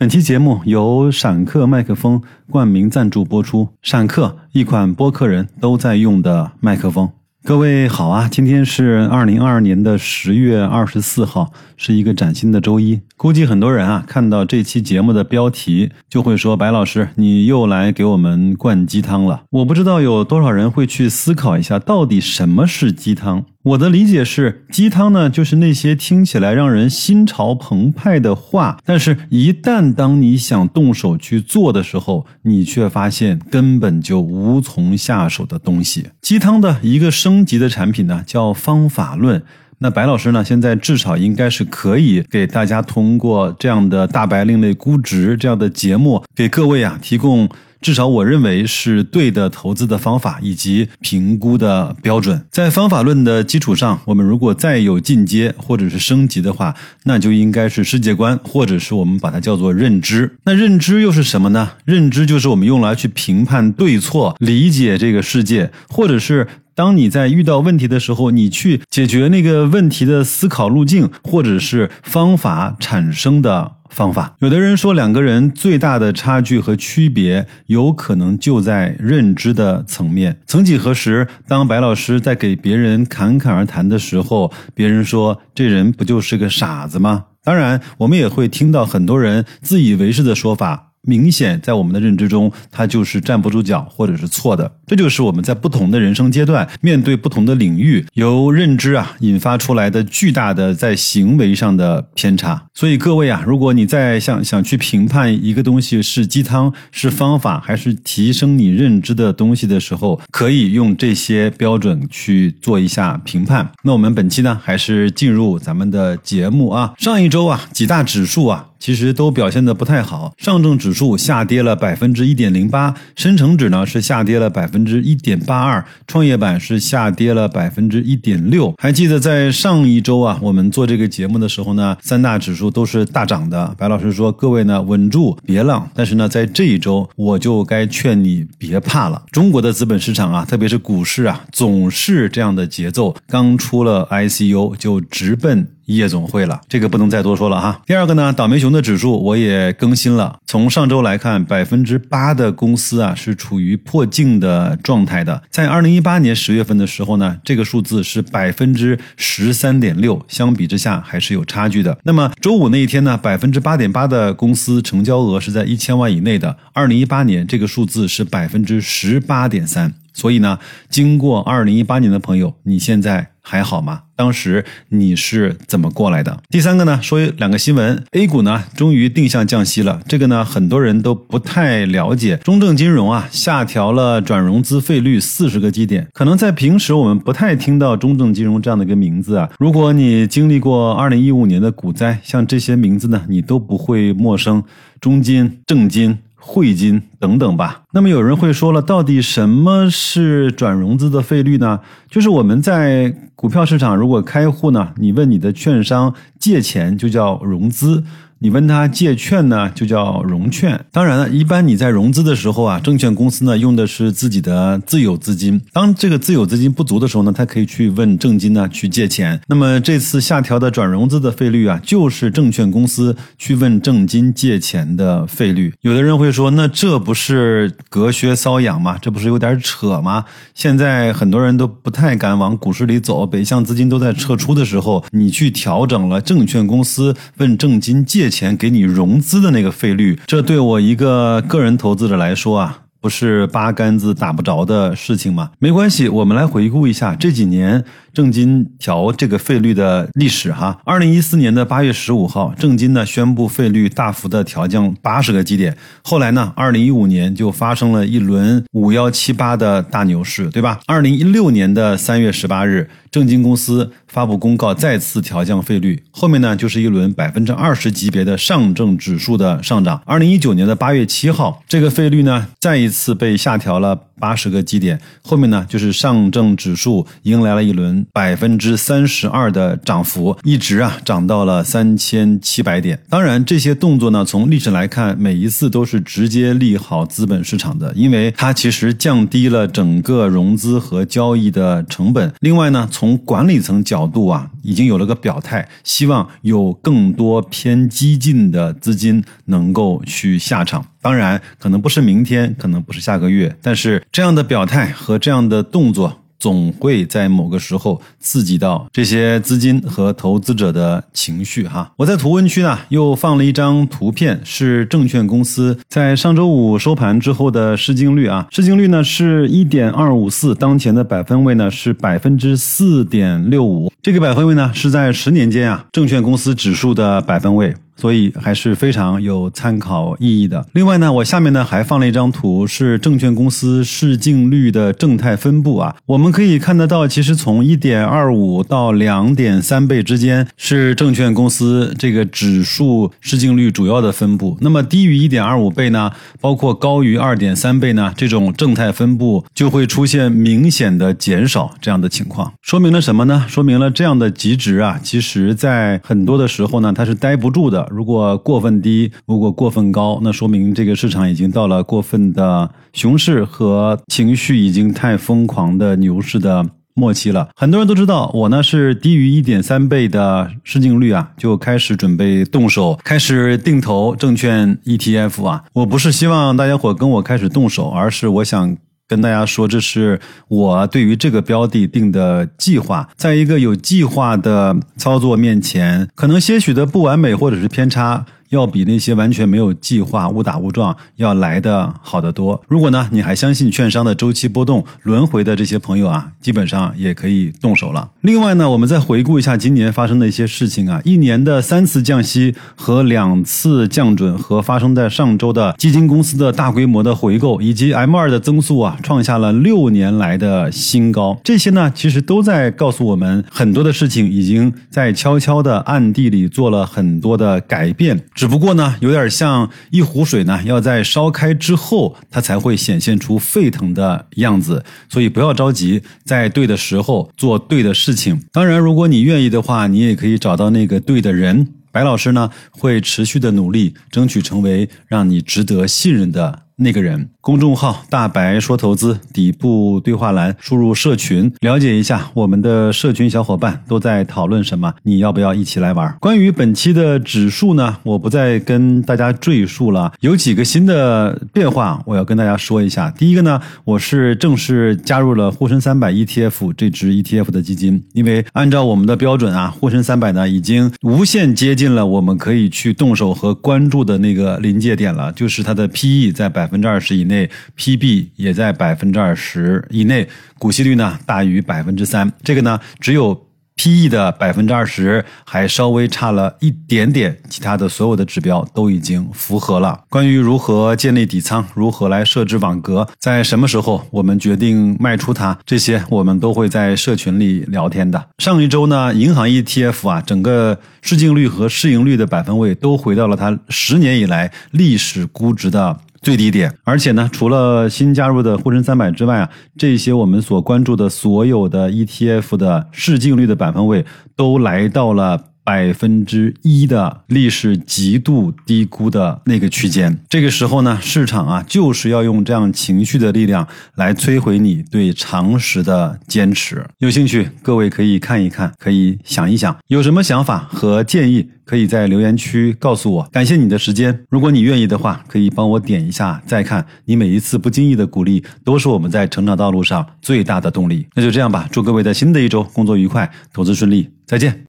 本期节目由闪客麦克风冠名赞助播出。闪客一款播客人都在用的麦克风。各位好啊，今天是二零二二年的十月二十四号，是一个崭新的周一。估计很多人啊，看到这期节目的标题，就会说：“白老师，你又来给我们灌鸡汤了。”我不知道有多少人会去思考一下，到底什么是鸡汤。我的理解是，鸡汤呢，就是那些听起来让人心潮澎湃的话，但是，一旦当你想动手去做的时候，你却发现根本就无从下手的东西。鸡汤的一个升级的产品呢，叫方法论。那白老师呢，现在至少应该是可以给大家通过这样的大白另类估值这样的节目，给各位啊提供。至少我认为是对的投资的方法以及评估的标准，在方法论的基础上，我们如果再有进阶或者是升级的话，那就应该是世界观，或者是我们把它叫做认知。那认知又是什么呢？认知就是我们用来去评判对错、理解这个世界，或者是当你在遇到问题的时候，你去解决那个问题的思考路径或者是方法产生的。方法，有的人说两个人最大的差距和区别，有可能就在认知的层面。曾几何时，当白老师在给别人侃侃而谈的时候，别人说这人不就是个傻子吗？当然，我们也会听到很多人自以为是的说法。明显在我们的认知中，它就是站不住脚，或者是错的。这就是我们在不同的人生阶段，面对不同的领域，由认知啊引发出来的巨大的在行为上的偏差。所以各位啊，如果你在想想去评判一个东西是鸡汤、是方法，还是提升你认知的东西的时候，可以用这些标准去做一下评判。那我们本期呢，还是进入咱们的节目啊。上一周啊，几大指数啊。其实都表现的不太好，上证指数下跌了百分之一点零八，深成指呢是下跌了百分之一点八二，创业板是下跌了百分之一点六。还记得在上一周啊，我们做这个节目的时候呢，三大指数都是大涨的。白老师说，各位呢稳住，别浪。但是呢，在这一周，我就该劝你别怕了。中国的资本市场啊，特别是股市啊，总是这样的节奏，刚出了 ICU 就直奔。夜总会了，这个不能再多说了哈。第二个呢，倒霉熊的指数我也更新了。从上周来看，百分之八的公司啊是处于破净的状态的。在二零一八年十月份的时候呢，这个数字是百分之十三点六，相比之下还是有差距的。那么周五那一天呢，百分之八点八的公司成交额是在一千万以内的。二零一八年这个数字是百分之十八点三。所以呢，经过二零一八年的朋友，你现在还好吗？当时你是怎么过来的？第三个呢，说两个新闻，A 股呢终于定向降息了，这个呢很多人都不太了解。中证金融啊下调了转融资费率四十个基点，可能在平时我们不太听到中证金融这样的一个名字啊。如果你经历过二零一五年的股灾，像这些名字呢，你都不会陌生。中金、证金。汇金等等吧。那么有人会说了，到底什么是转融资的费率呢？就是我们在股票市场如果开户呢，你问你的券商借钱就叫融资。你问他借券呢，就叫融券。当然了，一般你在融资的时候啊，证券公司呢用的是自己的自有资金。当这个自有资金不足的时候呢，他可以去问证金呢去借钱。那么这次下调的转融资的费率啊，就是证券公司去问证金借钱的费率。有的人会说，那这不是隔靴搔痒吗？这不是有点扯吗？现在很多人都不太敢往股市里走，北向资金都在撤出的时候，你去调整了证券公司问证金借。钱给你融资的那个费率，这对我一个个人投资者来说啊。不是八竿子打不着的事情吗？没关系，我们来回顾一下这几年证金调这个费率的历史哈。二零一四年的八月十五号，证金呢宣布费率大幅的调降八十个基点。后来呢，二零一五年就发生了一轮五幺七八的大牛市，对吧？二零一六年的三月十八日，证金公司发布公告再次调降费率，后面呢就是一轮百分之二十级别的上证指数的上涨。二零一九年的八月七号，这个费率呢再一。次被下调了八十个基点，后面呢就是上证指数迎来了一轮百分之三十二的涨幅，一直啊涨到了三千七百点。当然，这些动作呢，从历史来看，每一次都是直接利好资本市场的，因为它其实降低了整个融资和交易的成本。另外呢，从管理层角度啊，已经有了个表态，希望有更多偏激进的资金能够去下场。当然，可能不是明天，可能不是下个月，但是这样的表态和这样的动作。总会在某个时候刺激到这些资金和投资者的情绪哈。我在图文区呢又放了一张图片，是证券公司在上周五收盘之后的市净率啊，市净率呢是一点二五四，当前的百分位呢是百分之四点六五，这个百分位呢是在十年间啊证券公司指数的百分位。所以还是非常有参考意义的。另外呢，我下面呢还放了一张图，是证券公司市净率的正态分布啊。我们可以看得到，其实从一点二五到两点三倍之间是证券公司这个指数市净率主要的分布。那么低于一点二五倍呢，包括高于二点三倍呢，这种正态分布就会出现明显的减少这样的情况。说明了什么呢？说明了这样的极值啊，其实在很多的时候呢，它是待不住的。如果过分低，如果过分高，那说明这个市场已经到了过分的熊市和情绪已经太疯狂的牛市的末期了。很多人都知道，我呢是低于一点三倍的市净率啊，就开始准备动手，开始定投证券 ETF 啊。我不是希望大家伙跟我开始动手，而是我想。跟大家说，这是我对于这个标的定的计划。在一个有计划的操作面前，可能些许的不完美或者是偏差。要比那些完全没有计划、误打误撞要来的好得多。如果呢，你还相信券商的周期波动轮回的这些朋友啊，基本上也可以动手了。另外呢，我们再回顾一下今年发生的一些事情啊，一年的三次降息和两次降准，和发生在上周的基金公司的大规模的回购，以及 M 二的增速啊，创下了六年来的新高。这些呢，其实都在告诉我们，很多的事情已经在悄悄的暗地里做了很多的改变。只不过呢，有点像一壶水呢，要在烧开之后，它才会显现出沸腾的样子。所以不要着急，在对的时候做对的事情。当然，如果你愿意的话，你也可以找到那个对的人。白老师呢，会持续的努力，争取成为让你值得信任的。那个人，公众号大白说投资底部对话栏输入社群，了解一下我们的社群小伙伴都在讨论什么，你要不要一起来玩？关于本期的指数呢，我不再跟大家赘述了，有几个新的变化，我要跟大家说一下。第一个呢，我是正式加入了沪深三百 ETF 这支 ETF 的基金，因为按照我们的标准啊，沪深三百呢已经无限接近了我们可以去动手和关注的那个临界点了，就是它的 PE 在百。分之二十以内，PB 也在百分之二十以内，股息率呢大于百分之三，这个呢只有。P/E 的百分之二十还稍微差了一点点，其他的所有的指标都已经符合了。关于如何建立底仓，如何来设置网格，在什么时候我们决定卖出它，这些我们都会在社群里聊天的。上一周呢，银行 ETF 啊，整个市净率和市盈率的百分位都回到了它十年以来历史估值的。最低点，而且呢，除了新加入的沪深三百之外啊，这些我们所关注的所有的 ETF 的市净率的百分位都来到了。百分之一的历史极度低估的那个区间，这个时候呢，市场啊就是要用这样情绪的力量来摧毁你对常识的坚持。有兴趣，各位可以看一看，可以想一想，有什么想法和建议，可以在留言区告诉我。感谢你的时间，如果你愿意的话，可以帮我点一下再看。你每一次不经意的鼓励，都是我们在成长道路上最大的动力。那就这样吧，祝各位在新的一周工作愉快，投资顺利，再见。